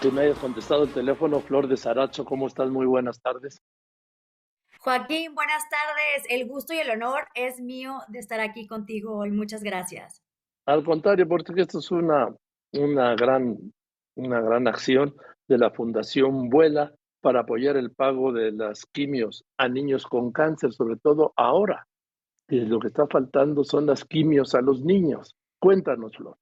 que me hayas contestado el teléfono. Flor de Saracho, ¿cómo estás? Muy buenas tardes. Joaquín, buenas tardes. El gusto y el honor es mío de estar aquí contigo hoy. Muchas gracias. Al contrario, porque esto es una, una, gran, una gran acción de la Fundación Vuela para apoyar el pago de las quimios a niños con cáncer, sobre todo ahora. Y lo que está faltando son las quimios a los niños. Cuéntanoslo.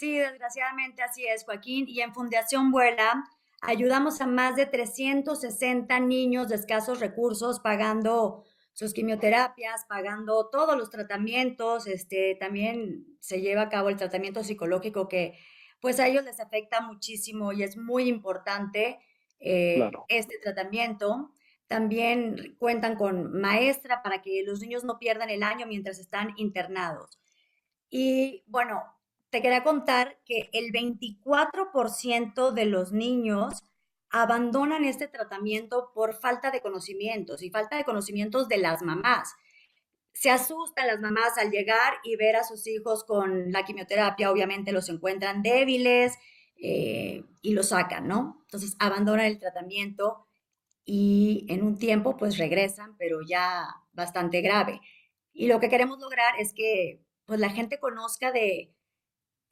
Sí, desgraciadamente así es, Joaquín. Y en Fundación Vuela ayudamos a más de 360 niños de escasos recursos pagando sus quimioterapias, pagando todos los tratamientos. Este, también se lleva a cabo el tratamiento psicológico que pues a ellos les afecta muchísimo y es muy importante eh, este tratamiento. También cuentan con maestra para que los niños no pierdan el año mientras están internados. Y bueno, te quería contar que el 24% de los niños abandonan este tratamiento por falta de conocimientos y falta de conocimientos de las mamás. Se asustan las mamás al llegar y ver a sus hijos con la quimioterapia, obviamente los encuentran débiles eh, y los sacan, ¿no? Entonces abandonan el tratamiento y en un tiempo pues regresan, pero ya bastante grave. Y lo que queremos lograr es que pues la gente conozca de,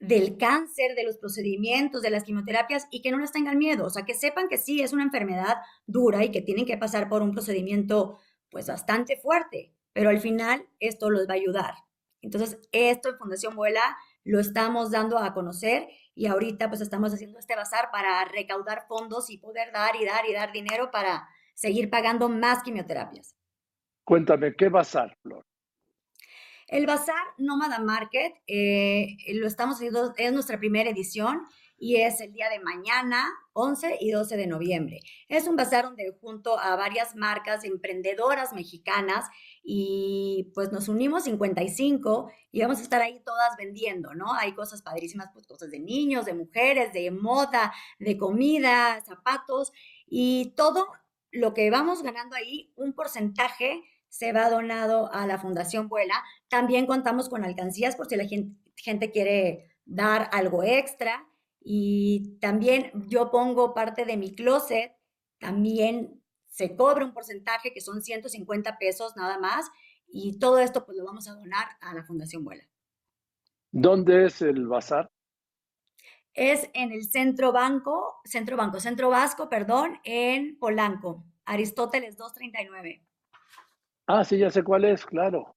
del cáncer, de los procedimientos, de las quimioterapias y que no les tengan miedo, o sea, que sepan que sí es una enfermedad dura y que tienen que pasar por un procedimiento pues bastante fuerte, pero al final esto los va a ayudar. Entonces, esto en Fundación Vuela lo estamos dando a conocer y ahorita pues estamos haciendo este bazar para recaudar fondos y poder dar y dar y dar dinero para seguir pagando más quimioterapias. Cuéntame, ¿qué bazar, Flor? El Bazar Nómada Market eh, lo estamos haciendo, es nuestra primera edición y es el día de mañana, 11 y 12 de noviembre. Es un bazar donde junto a varias marcas emprendedoras mexicanas y pues nos unimos 55 y vamos a estar ahí todas vendiendo, ¿no? Hay cosas padrísimas, pues cosas de niños, de mujeres, de moda, de comida, zapatos y todo lo que vamos ganando ahí, un porcentaje se va donado a la Fundación Vuela. También contamos con alcancías por si la gente, quiere dar algo extra. Y también yo pongo parte de mi closet, también se cobra un porcentaje que son 150 pesos nada más. Y todo esto pues lo vamos a donar a la Fundación Vuela. ¿Dónde es el bazar? Es en el Centro Banco, Centro Banco, Centro Vasco, perdón, en Polanco, Aristóteles 239. Ah, sí, ya sé cuál es, claro.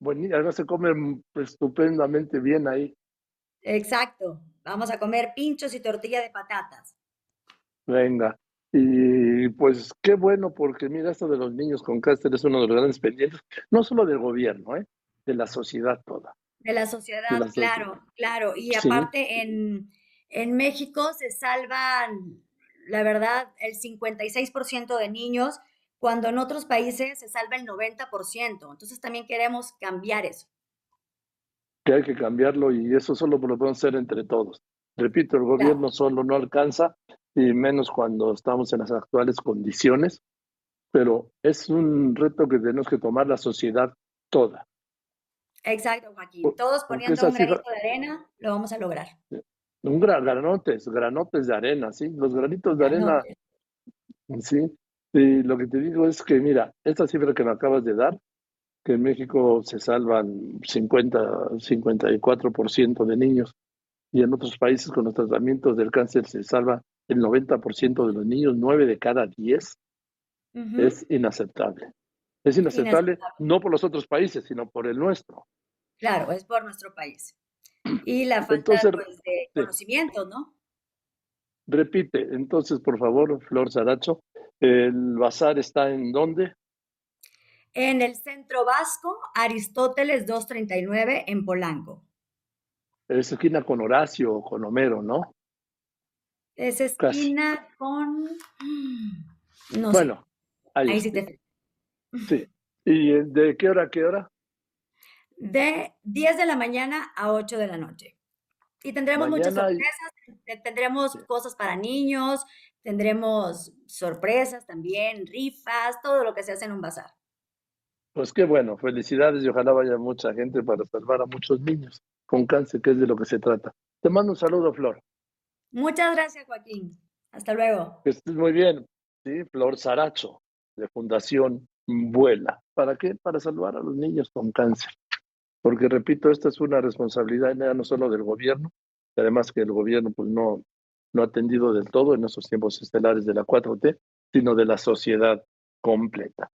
Bueno, además se come estupendamente bien ahí. Exacto. Vamos a comer pinchos y tortilla de patatas. Venga. Y pues qué bueno, porque mira, esto de los niños con cáncer es uno de los grandes pendientes, no solo del gobierno, ¿eh? de la sociedad toda. De la sociedad, claro, claro. Y aparte en, en México se salvan, la verdad, el 56% de niños cuando en otros países se salva el 90%. Entonces también queremos cambiar eso. Que hay que cambiarlo y eso solo lo podemos hacer entre todos. Repito, el gobierno solo no alcanza y menos cuando estamos en las actuales condiciones, pero es un reto que tenemos que tomar la sociedad toda. Exacto, Joaquín. Todos poniendo un granito de arena, lo vamos a lograr. Un gran, granotes, granotes de arena, sí. Los granitos de arena, sí, y lo que te digo es que, mira, esta cifra que me acabas de dar, que en México se salvan 50, 54% de niños y en otros países con los tratamientos del cáncer se salva el 90% de los niños, 9 de cada 10, es inaceptable. Es inaceptable, no por los otros países, sino por el nuestro. Claro, es por nuestro país. Y la falta pues, de conocimiento, ¿no? Repite, entonces, por favor, Flor Saracho, ¿el bazar está en dónde? En el Centro Vasco, Aristóteles 239, en Polanco. Es esquina con Horacio o con Homero, ¿no? Es esquina con... No bueno, ahí, sí te... Sí. ¿Y de qué hora a qué hora? De 10 de la mañana a 8 de la noche. Y tendremos muchas sorpresas, tendremos cosas para niños, tendremos sorpresas también, rifas, todo lo que se hace en un bazar. Pues qué bueno, felicidades y ojalá vaya mucha gente para salvar a muchos niños con cáncer, que es de lo que se trata. Te mando un saludo, Flor. Muchas gracias, Joaquín. Hasta luego. Que estés muy bien. Sí, Flor Saracho, de Fundación Vuela. ¿Para qué? Para salvar a los niños con cáncer. Porque, repito, esta es una responsabilidad no solo del gobierno, además que el gobierno pues, no, no atendido del todo en esos tiempos estelares de la 4T, sino de la sociedad completa.